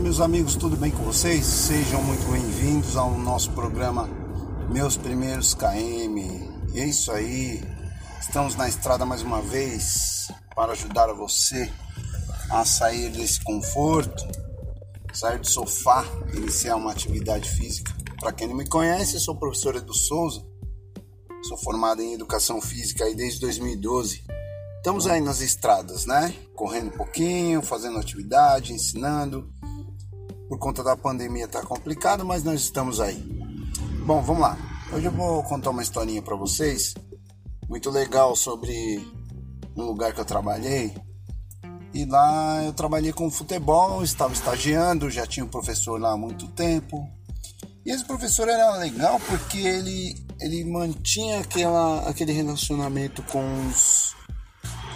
meus amigos, tudo bem com vocês? Sejam muito bem-vindos ao nosso programa Meus Primeiros KM. E é isso aí, estamos na estrada mais uma vez para ajudar você a sair desse conforto, sair do sofá, iniciar uma atividade física. Para quem não me conhece, sou professor Edu Souza, sou formado em Educação Física aí desde 2012 Estamos aí nas estradas, né? Correndo um pouquinho, fazendo atividade, ensinando. Por conta da pandemia tá complicado, mas nós estamos aí. Bom, vamos lá. Hoje eu vou contar uma historinha para vocês, muito legal sobre um lugar que eu trabalhei. E lá eu trabalhei com futebol, estava estagiando, já tinha um professor lá há muito tempo. E esse professor era legal porque ele, ele mantinha aquela, aquele relacionamento com os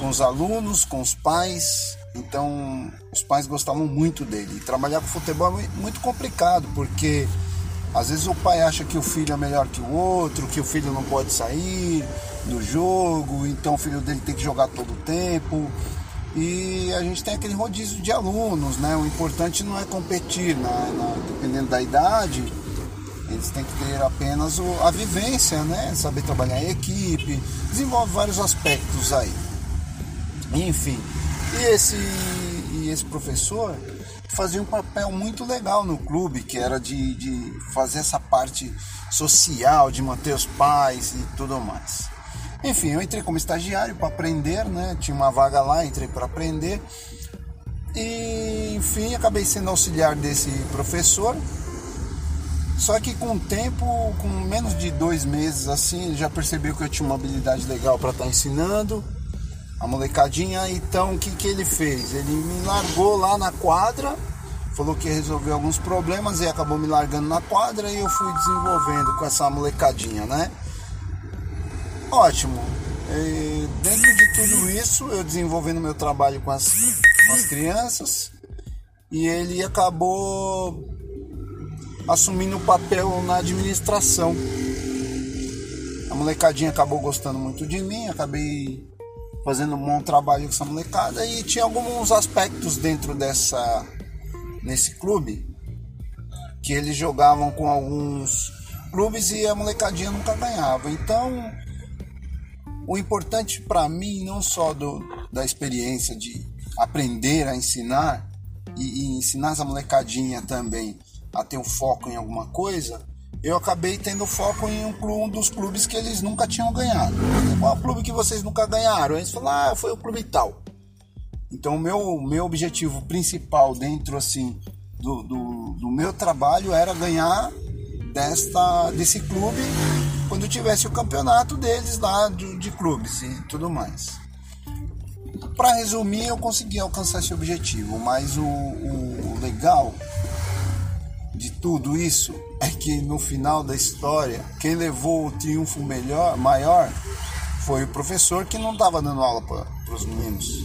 com os alunos, com os pais. Então, os pais gostavam muito dele. E trabalhar com futebol é muito complicado, porque às vezes o pai acha que o filho é melhor que o outro, que o filho não pode sair do jogo, então o filho dele tem que jogar todo o tempo. E a gente tem aquele rodízio de alunos, né? O importante não é competir, na, dependendo da idade, eles têm que ter apenas a vivência, né? Saber trabalhar em equipe, desenvolve vários aspectos aí. Enfim, e esse, e esse professor fazia um papel muito legal no clube, que era de, de fazer essa parte social, de manter os pais e tudo mais. Enfim, eu entrei como estagiário para aprender, né? Tinha uma vaga lá, entrei para aprender. E, enfim, acabei sendo auxiliar desse professor. Só que com o tempo, com menos de dois meses assim, ele já percebeu que eu tinha uma habilidade legal para estar tá ensinando a molecadinha. Então o que, que ele fez? Ele me largou lá na quadra, falou que ia resolver alguns problemas e acabou me largando na quadra e eu fui desenvolvendo com essa molecadinha, né? Ótimo. E dentro de tudo isso, eu desenvolvendo meu trabalho com as, com as crianças e ele acabou assumindo o papel na administração. A molecadinha acabou gostando muito de mim, acabei fazendo um bom trabalho com essa molecada e tinha alguns aspectos dentro dessa nesse clube que eles jogavam com alguns clubes e a molecadinha nunca ganhava. Então, o importante para mim não só do, da experiência de aprender a ensinar e, e ensinar essa molecadinha também a ter um foco em alguma coisa, eu acabei tendo foco em um, um, dos clubes que eles nunca tinham ganhado. Qual é o clube que vocês nunca ganharam? Eles falaram, ah, foi o clube tal. Então, o meu, meu objetivo principal dentro assim do, do, do meu trabalho era ganhar desta, desse clube quando tivesse o campeonato deles lá de, de clubes e tudo mais. Para resumir, eu consegui alcançar esse objetivo, mas o, o legal de tudo isso é que no final da história, quem levou o triunfo melhor, maior foi o professor que não estava dando aula para os meninos.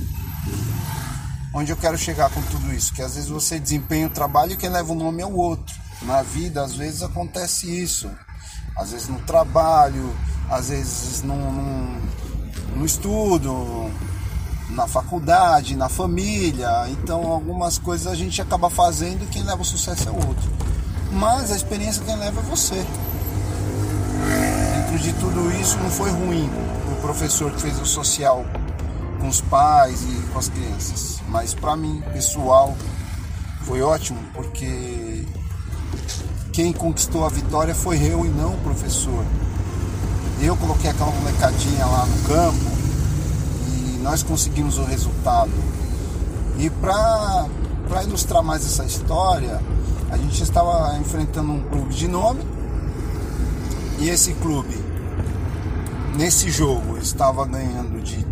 Onde eu quero chegar com tudo isso? Que às vezes você desempenha o trabalho e quem leva o nome é o outro. Na vida, às vezes acontece isso. Às vezes no trabalho, às vezes no, no, no estudo, na faculdade, na família. Então, algumas coisas a gente acaba fazendo e quem leva o sucesso é o outro. Mas a experiência quem leva é você. Dentro de tudo isso, não foi ruim o professor que fez o social com os pais e com as crianças. Mas para mim, pessoal, foi ótimo porque quem conquistou a vitória foi eu e não o professor. Eu coloquei aquela molecadinha lá no campo nós conseguimos o resultado. E para ilustrar mais essa história, a gente estava enfrentando um clube de nome e esse clube, nesse jogo, estava ganhando de.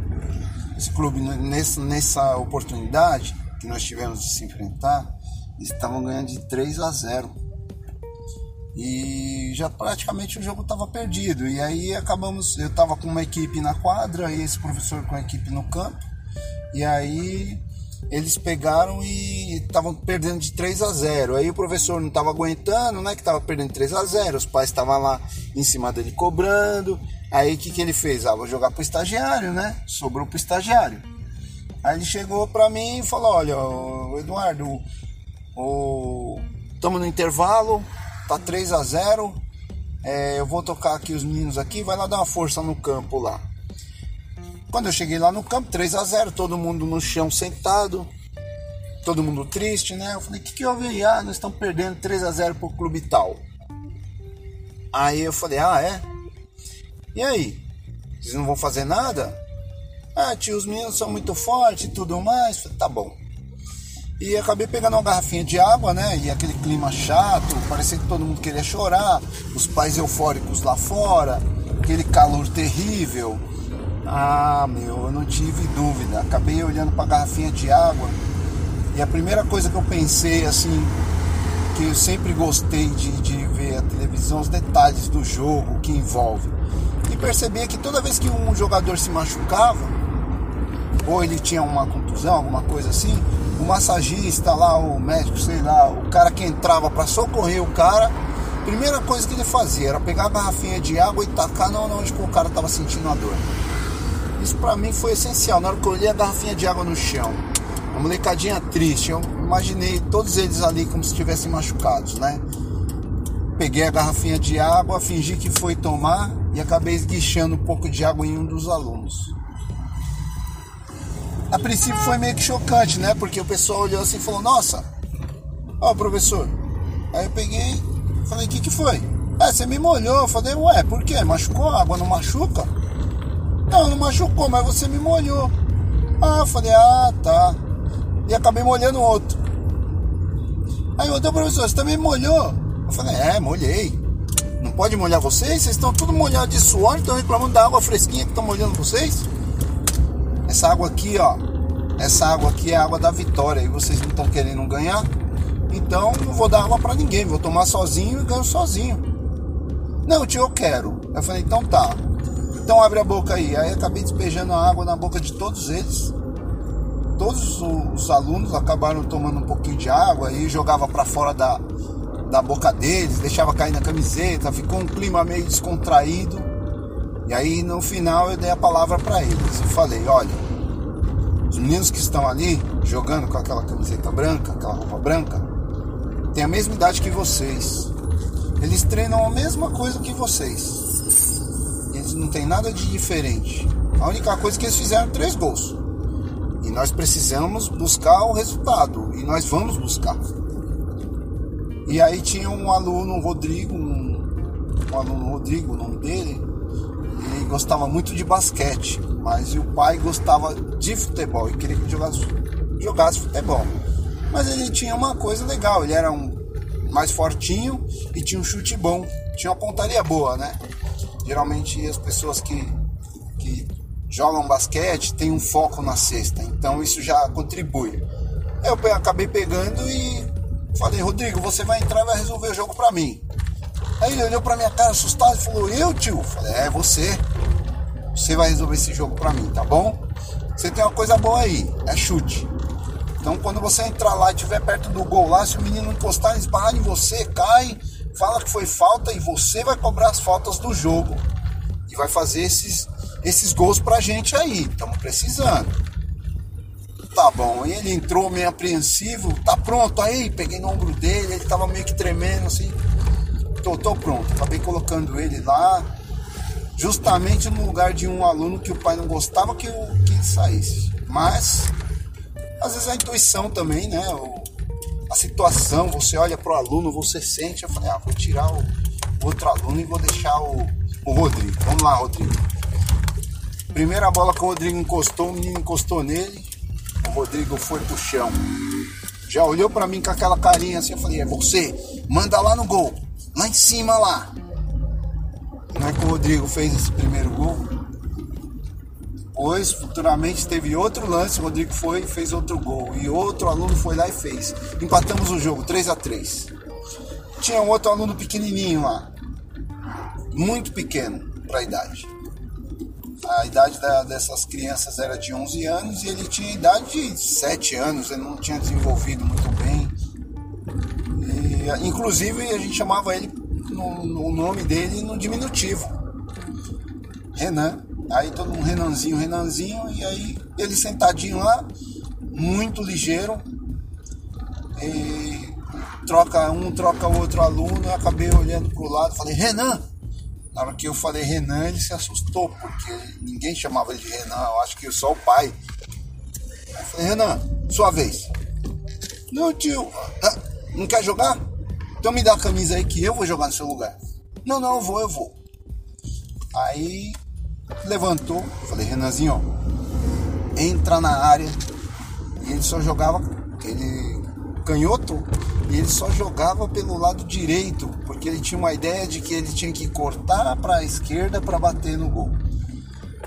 Esse clube, nessa, nessa oportunidade que nós tivemos de se enfrentar, estavam ganhando de 3 a 0 e já praticamente o jogo estava perdido. E aí acabamos, eu estava com uma equipe na quadra e esse professor com a equipe no campo. E aí eles pegaram e estavam perdendo de 3 a 0. Aí o professor não estava aguentando, né, que estava perdendo 3 a 0. Os pais estavam lá em cima dele cobrando. Aí o que, que ele fez? Ah, vou jogar pro estagiário, né? Sobrou pro estagiário. Aí ele chegou para mim e falou: "Olha, Eduardo, Estamos no intervalo, tá 3 a 0 é, Eu vou tocar aqui os meninos aqui, vai lá dar uma força no campo lá. Quando eu cheguei lá no campo, 3 a 0 todo mundo no chão sentado, todo mundo triste, né? Eu falei, o que, que houve aí? Ah, nós estamos perdendo 3 a 0 pro clube tal. Aí eu falei, ah, é? E aí? Vocês não vão fazer nada? Ah, tio, os meninos são muito fortes e tudo mais. Falei, tá bom. E acabei pegando uma garrafinha de água, né? E aquele clima chato, parecia que todo mundo queria chorar, os pais eufóricos lá fora, aquele calor terrível. Ah, meu, eu não tive dúvida. Acabei olhando para a garrafinha de água e a primeira coisa que eu pensei, assim, que eu sempre gostei de, de ver a televisão, os detalhes do jogo que envolve. E percebi que toda vez que um jogador se machucava, ou ele tinha uma contusão, alguma coisa assim, o massagista lá, o médico, sei lá, o cara que entrava para socorrer o cara, primeira coisa que ele fazia era pegar a garrafinha de água e tacar onde o cara tava sentindo a dor. Isso para mim foi essencial. Na hora que eu olhei a garrafinha de água no chão, a molecadinha triste, eu imaginei todos eles ali como se estivessem machucados, né? Peguei a garrafinha de água, fingi que foi tomar e acabei esguichando um pouco de água em um dos alunos a princípio foi meio que chocante, né? Porque o pessoal olhou assim e falou, nossa, ó professor. Aí eu peguei, falei, o que que foi? É, você me molhou. Eu falei, ué, por quê? Machucou? A água não machuca? Não, não machucou, mas você me molhou. Ah, falei, ah, tá. E acabei molhando outro. Aí outro professor, você também molhou? Eu falei, é, molhei. Não pode molhar vocês? Vocês estão tudo molhados de suor, estão reclamando da água fresquinha que estão molhando vocês? Essa água aqui, ó. Essa água aqui é a água da vitória. E vocês não estão querendo ganhar. Então não vou dar água para ninguém. Vou tomar sozinho e ganho sozinho. Não, tio, eu quero. Eu falei, então tá. Então abre a boca aí. Aí acabei despejando a água na boca de todos eles. Todos os alunos acabaram tomando um pouquinho de água e jogava para fora da, da boca deles, deixava cair na camiseta, ficou um clima meio descontraído. E aí no final eu dei a palavra para eles. Eu falei, olha, os meninos que estão ali jogando com aquela camiseta branca, aquela roupa branca, têm a mesma idade que vocês. Eles treinam a mesma coisa que vocês. Não têm nada de diferente. A única coisa é que eles fizeram três gols. E nós precisamos buscar o resultado. E nós vamos buscar. E aí tinha um aluno, Rodrigo, um, um aluno Rodrigo, o nome dele, ele gostava muito de basquete, mas o pai gostava de futebol e queria que jogasse, jogasse futebol. Mas ele tinha uma coisa legal, ele era um mais fortinho e tinha um chute bom, tinha uma pontaria boa, né? Geralmente as pessoas que, que jogam basquete têm um foco na cesta, então isso já contribui. Eu acabei pegando e falei, Rodrigo, você vai entrar e vai resolver o jogo para mim. Aí ele olhou pra minha cara assustado e falou: Eu, tio? Falei: É, você. Você vai resolver esse jogo pra mim, tá bom? Você tem uma coisa boa aí: é chute. Então, quando você entrar lá e estiver perto do gol lá, se o menino encostar, esbarrar em você, cai, fala que foi falta e você vai cobrar as faltas do jogo. E vai fazer esses, esses gols pra gente aí. Estamos precisando. Tá bom, ele entrou meio apreensivo, tá pronto aí, peguei no ombro dele, ele tava meio que tremendo assim tô, tô pronto. Acabei colocando ele lá, justamente no lugar de um aluno que o pai não gostava que, que ele saísse. Mas, às vezes a intuição também, né? O, situação, você olha pro aluno, você sente. Eu falei, ah, vou tirar o, o outro aluno e vou deixar o, o Rodrigo. Vamos lá, Rodrigo. Primeira bola que o Rodrigo encostou, o menino encostou nele. O Rodrigo foi pro chão. Já olhou para mim com aquela carinha assim, eu falei, é você, manda lá no gol lá em cima lá. Não é que o Rodrigo fez esse primeiro gol. Depois, futuramente, teve outro lance, o Rodrigo foi e fez outro gol. E outro aluno foi lá e fez. Empatamos o jogo, 3 a 3 Tinha um outro aluno pequenininho lá. Muito pequeno para a idade. A idade da, dessas crianças era de 11 anos e ele tinha idade de 7 anos. Ele não tinha desenvolvido muito bem inclusive a gente chamava ele no, no nome dele no diminutivo. Renan. Aí todo mundo Renanzinho, Renanzinho, e aí ele sentadinho lá, muito ligeiro. E troca um, troca outro aluno, eu acabei olhando pro lado, falei, Renan! Na hora que eu falei Renan, ele se assustou, porque ninguém chamava ele de Renan, eu acho que só o pai. Eu falei, Renan, sua vez. Não, tio, ah, não quer jogar? Então me dá a camisa aí que eu vou jogar no seu lugar. Não, não, eu vou, eu vou. Aí levantou, falei, Renanzinho, entra na área. E ele só jogava, ele canhoto, e ele só jogava pelo lado direito, porque ele tinha uma ideia de que ele tinha que cortar para a esquerda para bater no gol.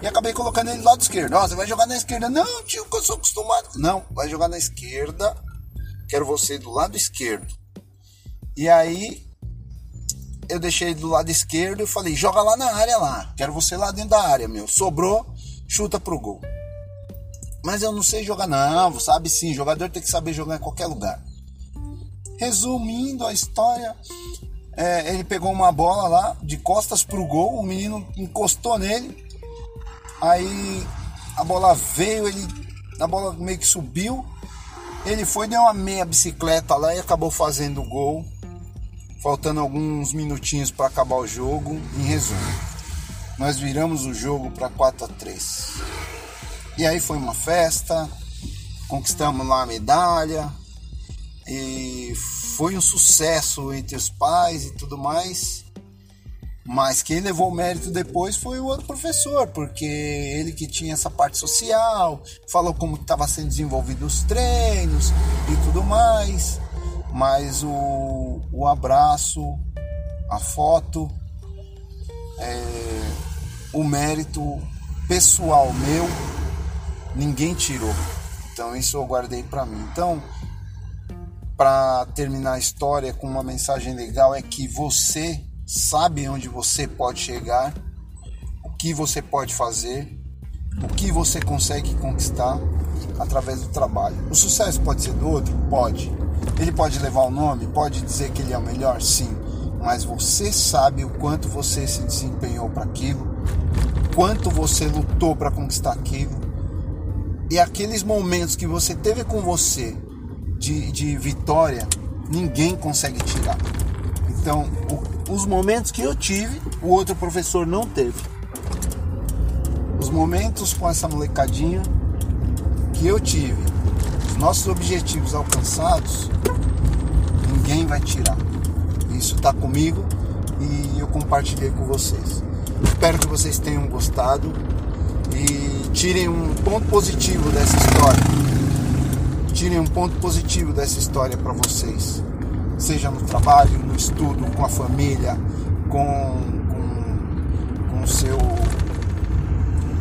E acabei colocando ele do lado esquerdo. Ó, você vai jogar na esquerda? Não, tio, que eu sou acostumado. Não, vai jogar na esquerda. Quero você do lado esquerdo. E aí eu deixei do lado esquerdo e falei: joga lá na área lá. Quero você lá dentro da área, meu. Sobrou, chuta pro gol. Mas eu não sei jogar, não. Sabe sim, jogador tem que saber jogar em qualquer lugar. Resumindo a história, é, ele pegou uma bola lá de costas pro gol, o menino encostou nele, aí a bola veio, ele a bola meio que subiu, ele foi deu uma meia bicicleta lá e acabou fazendo o gol, faltando alguns minutinhos para acabar o jogo. Em resumo, nós viramos o jogo para 4 a 3. E aí foi uma festa, conquistamos lá a medalha, e foi um sucesso entre os pais e tudo mais. Mas quem levou o mérito depois foi o outro professor, porque ele que tinha essa parte social, falou como estava sendo desenvolvido os treinos e tudo mais. Mas o, o abraço, a foto, é, o mérito pessoal meu, ninguém tirou. Então isso eu guardei para mim. Então para terminar a história com uma mensagem legal é que você sabe onde você pode chegar, o que você pode fazer, o que você consegue conquistar através do trabalho. O sucesso pode ser do outro? Pode. Ele pode levar o nome? Pode dizer que ele é o melhor? Sim. Mas você sabe o quanto você se desempenhou para aquilo, quanto você lutou para conquistar aquilo. E aqueles momentos que você teve com você de, de vitória, ninguém consegue tirar. Então, o, os momentos que eu tive, o outro professor não teve. Os momentos com essa molecadinha que eu tive, os nossos objetivos alcançados, ninguém vai tirar. Isso está comigo e eu compartilhei com vocês. Espero que vocês tenham gostado e tirem um ponto positivo dessa história tirem um ponto positivo dessa história para vocês, seja no trabalho, no estudo, com a família, com, com, com o seu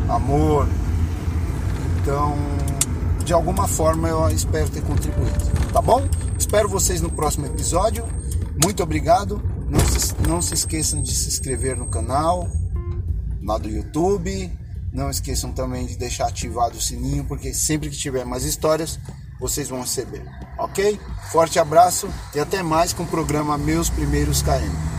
amor. Então, de alguma forma eu espero ter contribuído, tá bom? Espero vocês no próximo episódio. Muito obrigado. Não se, não se esqueçam de se inscrever no canal, lá do YouTube. Não esqueçam também de deixar ativado o sininho, porque sempre que tiver mais histórias, vocês vão receber, ok? Forte abraço e até mais com o programa Meus Primeiros KM.